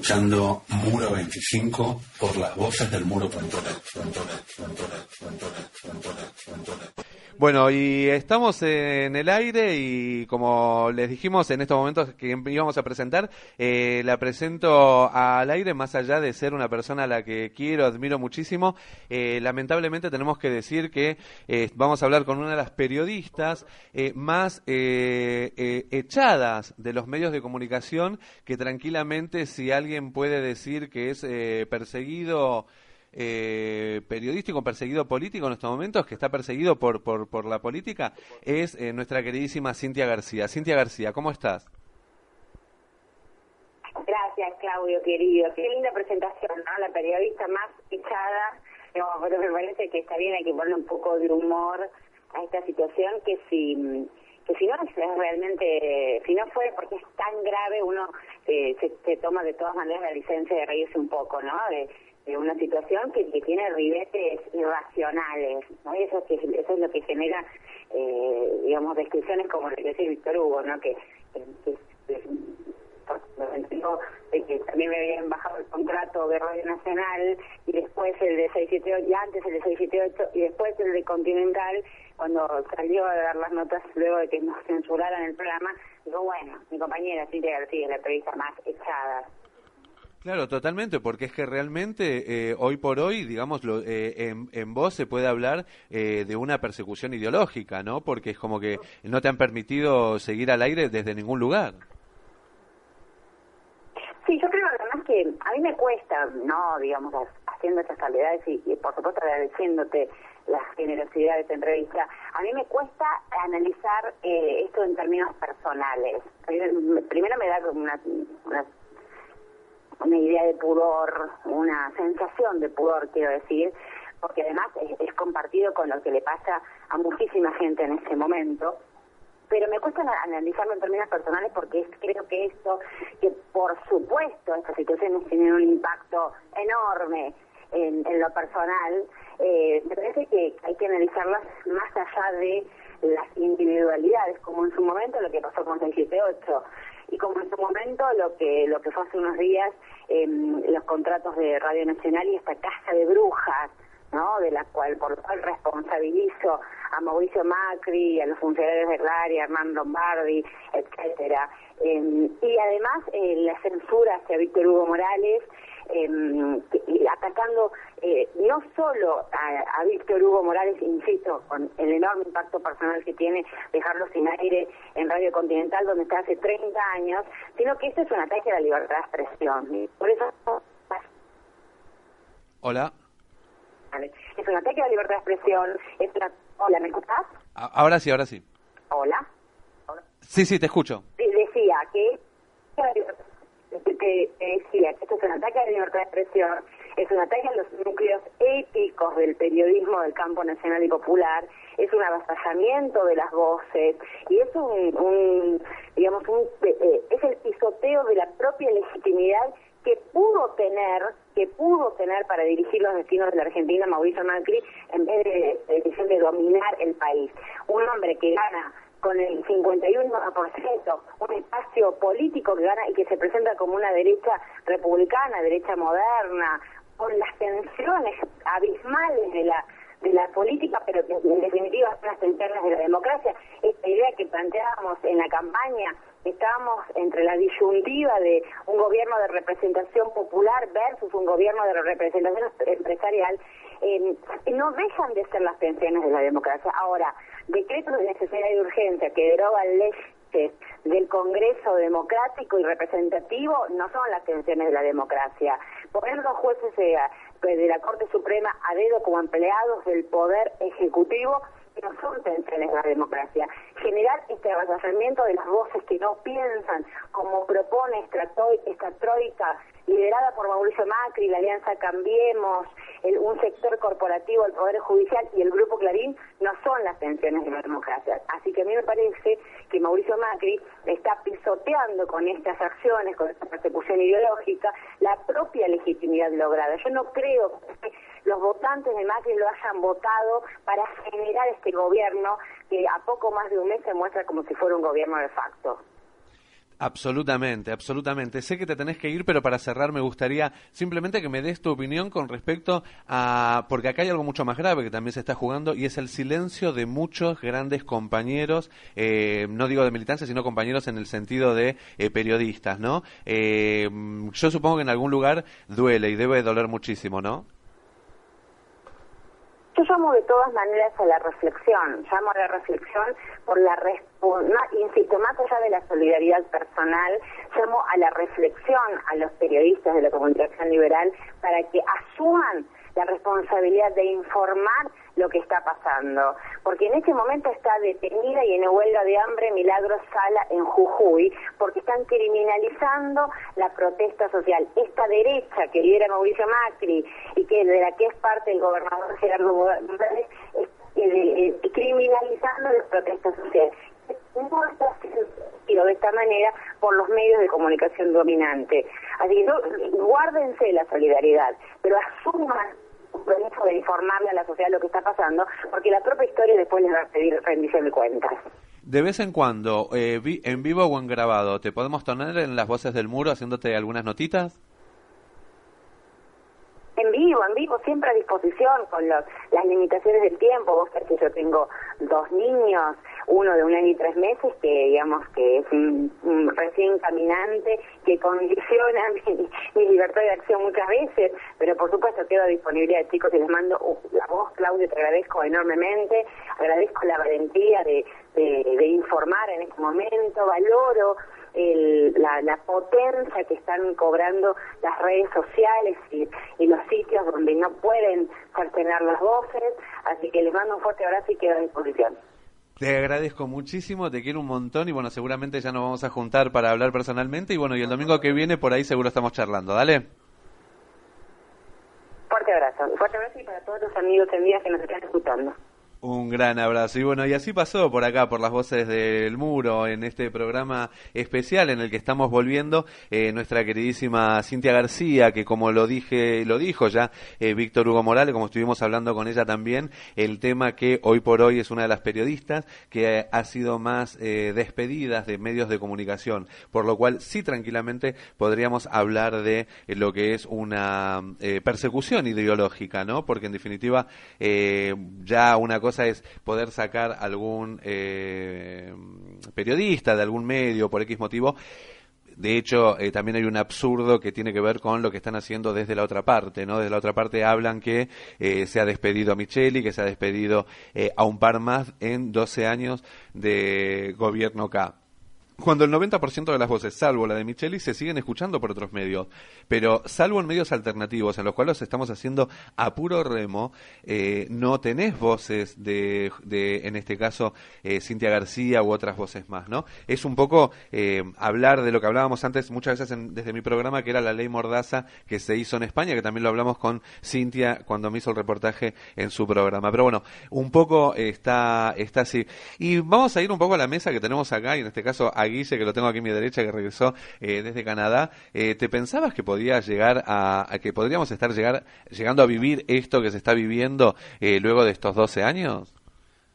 Escuchando Muro 25 por las voces del muro.net. Bueno, y estamos en el aire y como les dijimos en estos momentos que íbamos a presentar, eh, la presento al aire más allá de ser una persona a la que quiero, admiro muchísimo. Eh, lamentablemente tenemos que decir que eh, vamos a hablar con una de las periodistas eh, más eh, echadas de los medios de comunicación que tranquilamente si alguien puede decir que es perseguido eh, periodístico, perseguido político en estos momentos, que está perseguido por, por, por la política, es eh, nuestra queridísima Cintia García. Cintia García, ¿cómo estás? Gracias, Claudio, querido. Qué linda presentación, ¿no? La periodista más echada. No, pero me parece que está bien, hay que ponerle un poco de humor a esta situación que si que si no es realmente, si no fue porque es tan grave, uno eh, se, toma de todas maneras la licencia de reírse un poco, ¿no? De, una situación que, que tiene ribetes irracionales, ¿no? Y eso, que, eso es lo que genera, eh, digamos, descripciones como lo que decía Víctor Hugo, ¿no? Que, que, que de que también me habían bajado el contrato de Radio Nacional y después el de 678, y antes el de 678 y después el de Continental, cuando salió a dar las notas luego de que nos censuraran el programa, digo, bueno, mi compañera Cintia García es la periodista más echada. Claro, totalmente, porque es que realmente eh, hoy por hoy, digamos, lo, eh, en, en vos se puede hablar eh, de una persecución ideológica, ¿no? Porque es como que no te han permitido seguir al aire desde ningún lugar. Sí, yo creo además que a mí me cuesta, no, digamos, haciendo estas salvedades y, y por supuesto agradeciéndote la generosidad de esta entrevista, a mí me cuesta analizar eh, esto en términos personales. Primero me da una, una, una idea de pudor, una sensación de pudor, quiero decir, porque además es, es compartido con lo que le pasa a muchísima gente en este momento pero me cuesta analizarlo en términos personales porque es, creo que esto, que por supuesto estas situaciones tienen un impacto enorme en, en lo personal, eh, me parece que hay que analizarlas más allá de las individualidades, como en su momento lo que pasó con 678 y como en su momento lo que lo que fue hace unos días eh, los contratos de Radio Nacional y esta casa de brujas ¿no? de la cual por lo cual responsabilizo a Mauricio Macri, a los funcionarios del área, a Hernán Lombardi, etcétera. Eh, y además eh, la censura hacia Víctor Hugo Morales, eh, atacando eh, no solo a, a Víctor Hugo Morales, insisto, con el enorme impacto personal que tiene dejarlo sin aire en Radio Continental, donde está hace 30 años, sino que esto es un ataque a la libertad de expresión. Por eso... Hola. Es un ataque a la libertad de expresión. Es una... Hola, ¿me escuchás? Ahora sí, ahora sí. Hola. Sí, sí, te escucho. Sí, decía que, que decía que esto es un ataque a la libertad de expresión, es un ataque a los núcleos éticos del periodismo del campo nacional y popular, es un avasallamiento de las voces y es un, digamos, un, eh, es el pisoteo de la propia legitimidad que pudo tener, que pudo tener para dirigir los destinos de la Argentina Mauricio Macri en vez de, de, de dominar el país. Un hombre que gana con el 51% un político que gana y que se presenta como una derecha republicana, derecha moderna, con las tensiones abismales de la de la política, pero que en definitiva son las tensiones de la democracia. Esta idea que planteábamos en la campaña, estábamos entre la disyuntiva de un gobierno de representación popular versus un gobierno de representación empresarial, eh, no dejan de ser las tensiones de la democracia. Ahora, decretos de necesidad y urgencia que derogan leyes del Congreso democrático y representativo no son las tensiones de la democracia. Poner los jueces de, de la Corte Suprema a dedo como empleados del Poder Ejecutivo tensiones de la democracia. Generar este avasallamiento de las voces que no piensan, como propone esta, esta troika liderada por Mauricio Macri, la Alianza Cambiemos, un sector corporativo, el Poder Judicial y el Grupo Clarín, no son las tensiones de la democracia. Así que a mí me parece que Mauricio Macri está pisoteando con estas acciones, con esta persecución ideológica, la propia legitimidad lograda. Yo no creo que los votantes de Macri lo hayan votado para generar este gobierno que a poco más de un mes se muestra como si fuera un gobierno de facto. Absolutamente, absolutamente. Sé que te tenés que ir, pero para cerrar me gustaría simplemente que me des tu opinión con respecto a... porque acá hay algo mucho más grave que también se está jugando y es el silencio de muchos grandes compañeros, eh, no digo de militancia, sino compañeros en el sentido de eh, periodistas, ¿no? Eh, yo supongo que en algún lugar duele y debe doler muchísimo, ¿no? Yo llamo de todas maneras a la reflexión, llamo a la reflexión por la insisto, más allá de la solidaridad personal, llamo a la reflexión a los periodistas de la comunicación liberal para que asuman la responsabilidad de informar lo que está pasando. Porque en este momento está detenida y en huelga de hambre Milagros Sala en Jujuy, porque están criminalizando la protesta social. Esta derecha que lidera Mauricio Macri y que de la que es parte el gobernador Gerardo Morales, eh, criminalizando las protestas sociales. No está de esta manera por los medios de comunicación dominante. Así que guárdense la solidaridad, pero asuman compromiso de informarle a la sociedad lo que está pasando, porque la propia historia después les va a pedir rendición de cuentas. De vez en cuando, eh, en vivo o en grabado, ¿te podemos tener en las voces del muro haciéndote algunas notitas? En vivo, en vivo, siempre a disposición con las limitaciones del tiempo. Vos sabés que yo tengo dos niños, uno de un año y tres meses, que digamos que es un, recién caminante, que condiciona mi, libertad de acción muchas veces, pero por supuesto quedo a disponibilidad, chicos, y les mando la voz, Claudio, te agradezco enormemente, agradezco la valentía de, informar en este momento, valoro la, potencia que están cobrando las redes sociales y, y, los sitios donde no pueden cercenar las voces. Así que les mando un fuerte abrazo y quedo a disposición. Te agradezco muchísimo, te quiero un montón y bueno, seguramente ya nos vamos a juntar para hablar personalmente y bueno, y el domingo que viene por ahí seguro estamos charlando, dale. Fuerte abrazo, fuerte abrazo y para todos los amigos y amigas que nos están escuchando. Un gran abrazo. Y bueno, y así pasó por acá, por las voces del muro, en este programa especial en el que estamos volviendo, eh, nuestra queridísima Cintia García, que como lo dije, lo dijo ya eh, Víctor Hugo Morales, como estuvimos hablando con ella también, el tema que hoy por hoy es una de las periodistas que ha sido más eh, despedidas de medios de comunicación, por lo cual sí tranquilamente podríamos hablar de lo que es una persecución ideológica, ¿no? Porque en definitiva ya una cosa cosa es poder sacar algún eh, periodista de algún medio por X motivo. De hecho, eh, también hay un absurdo que tiene que ver con lo que están haciendo desde la otra parte, ¿no? Desde la otra parte hablan que eh, se ha despedido a Micheli, que se ha despedido a un par más en 12 años de gobierno K cuando el 90% de las voces, salvo la de Micheli, se siguen escuchando por otros medios. Pero salvo en medios alternativos, en los cuales estamos haciendo a puro remo, eh, no tenés voces de, de en este caso, eh, Cintia García u otras voces más, ¿no? Es un poco eh, hablar de lo que hablábamos antes muchas veces desde mi programa, que era la ley Mordaza que se hizo en España, que también lo hablamos con Cintia cuando me hizo el reportaje en su programa. Pero bueno, un poco está, está así. Y vamos a ir un poco a la mesa que tenemos acá, y en este caso a Guille, que lo tengo aquí a mi derecha, que regresó eh, desde Canadá, eh, ¿te pensabas que podía llegar a, que podríamos estar llegar, llegando a vivir esto que se está viviendo eh, luego de estos 12 años?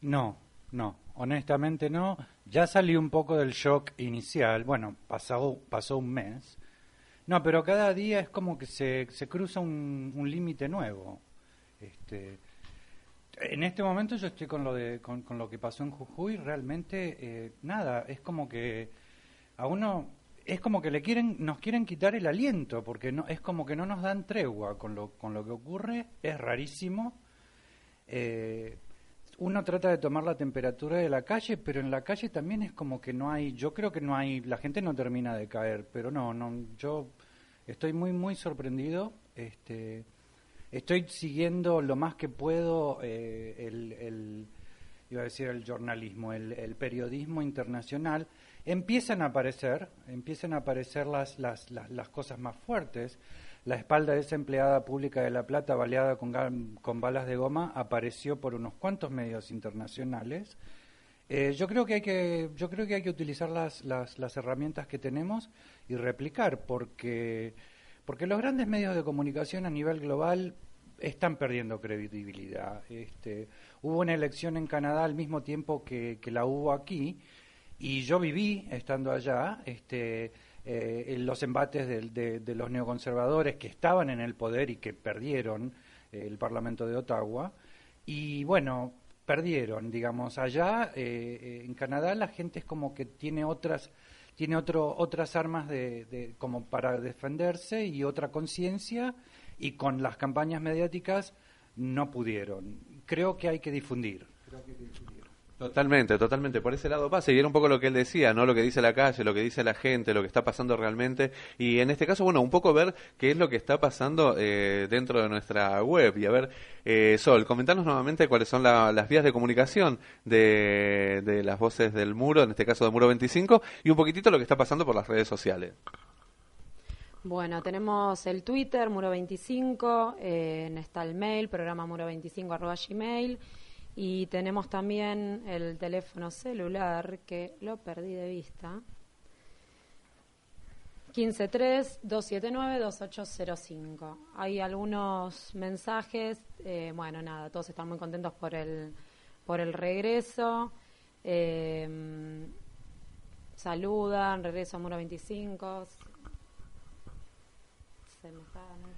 No, no, honestamente no. Ya salí un poco del shock inicial, bueno, pasó, pasó un mes. No, pero cada día es como que se, se cruza un, un límite nuevo. Este, en este momento yo estoy con lo de con, lo que pasó en Jujuy, realmente eh, nada, es como que a uno es como que le quieren nos quieren quitar el aliento porque no es como que no nos dan tregua con lo con lo que ocurre, es rarísimo. Eh, uno trata de tomar la temperatura de la calle, pero en la calle también es como que no hay, yo creo que no hay, la gente no termina de caer, pero no, no, yo estoy muy muy sorprendido, este estoy siguiendo lo más que puedo eh, el, iba a decir el jornalismo, el, el periodismo internacional, empiezan a aparecer, empiezan a aparecer las, las, las, las, cosas más fuertes. La espalda de esa empleada pública de La Plata, baleada con, con balas de goma, apareció por unos cuantos medios internacionales. Eh, yo creo que hay que yo creo que hay que utilizar las, las, las herramientas que tenemos y replicar porque porque los grandes medios de comunicación a nivel global están perdiendo credibilidad. Este, hubo una elección en Canadá al mismo tiempo que, que la hubo aquí y yo viví estando allá este, eh, los embates de, de, de, los neoconservadores que estaban en el poder y que perdieron eh, el Parlamento de Ottawa. Y bueno, perdieron, digamos, allá eh, en Canadá la gente es como que tiene otras tiene otro, otras armas de, de, como para defenderse y otra conciencia y con las campañas mediáticas no pudieron. Creo que hay que difundir. Creo que hay que difundir. Totalmente, totalmente. Por ese lado pasa y era un poco lo que él decía, ¿no? Lo que dice la calle, lo que dice la gente, lo que está pasando realmente. Y en este caso, bueno, un poco ver qué es lo que está pasando eh, dentro de nuestra web. Y a ver, eh, Sol, comentarnos nuevamente cuáles son la, las vías de comunicación de, de las voces del muro, en este caso de Muro 25, y un poquitito lo que está pasando por las redes sociales. Bueno, tenemos el Twitter, Muro25, eh, está el mail, programa muro25 arroba gmail. Y tenemos también el teléfono celular que lo perdí de vista. 1532792805. Hay algunos mensajes, eh, bueno, nada, todos están muy contentos por el por el regreso. Eh, saludan, regreso a Muro 25. Se me está, ¿no?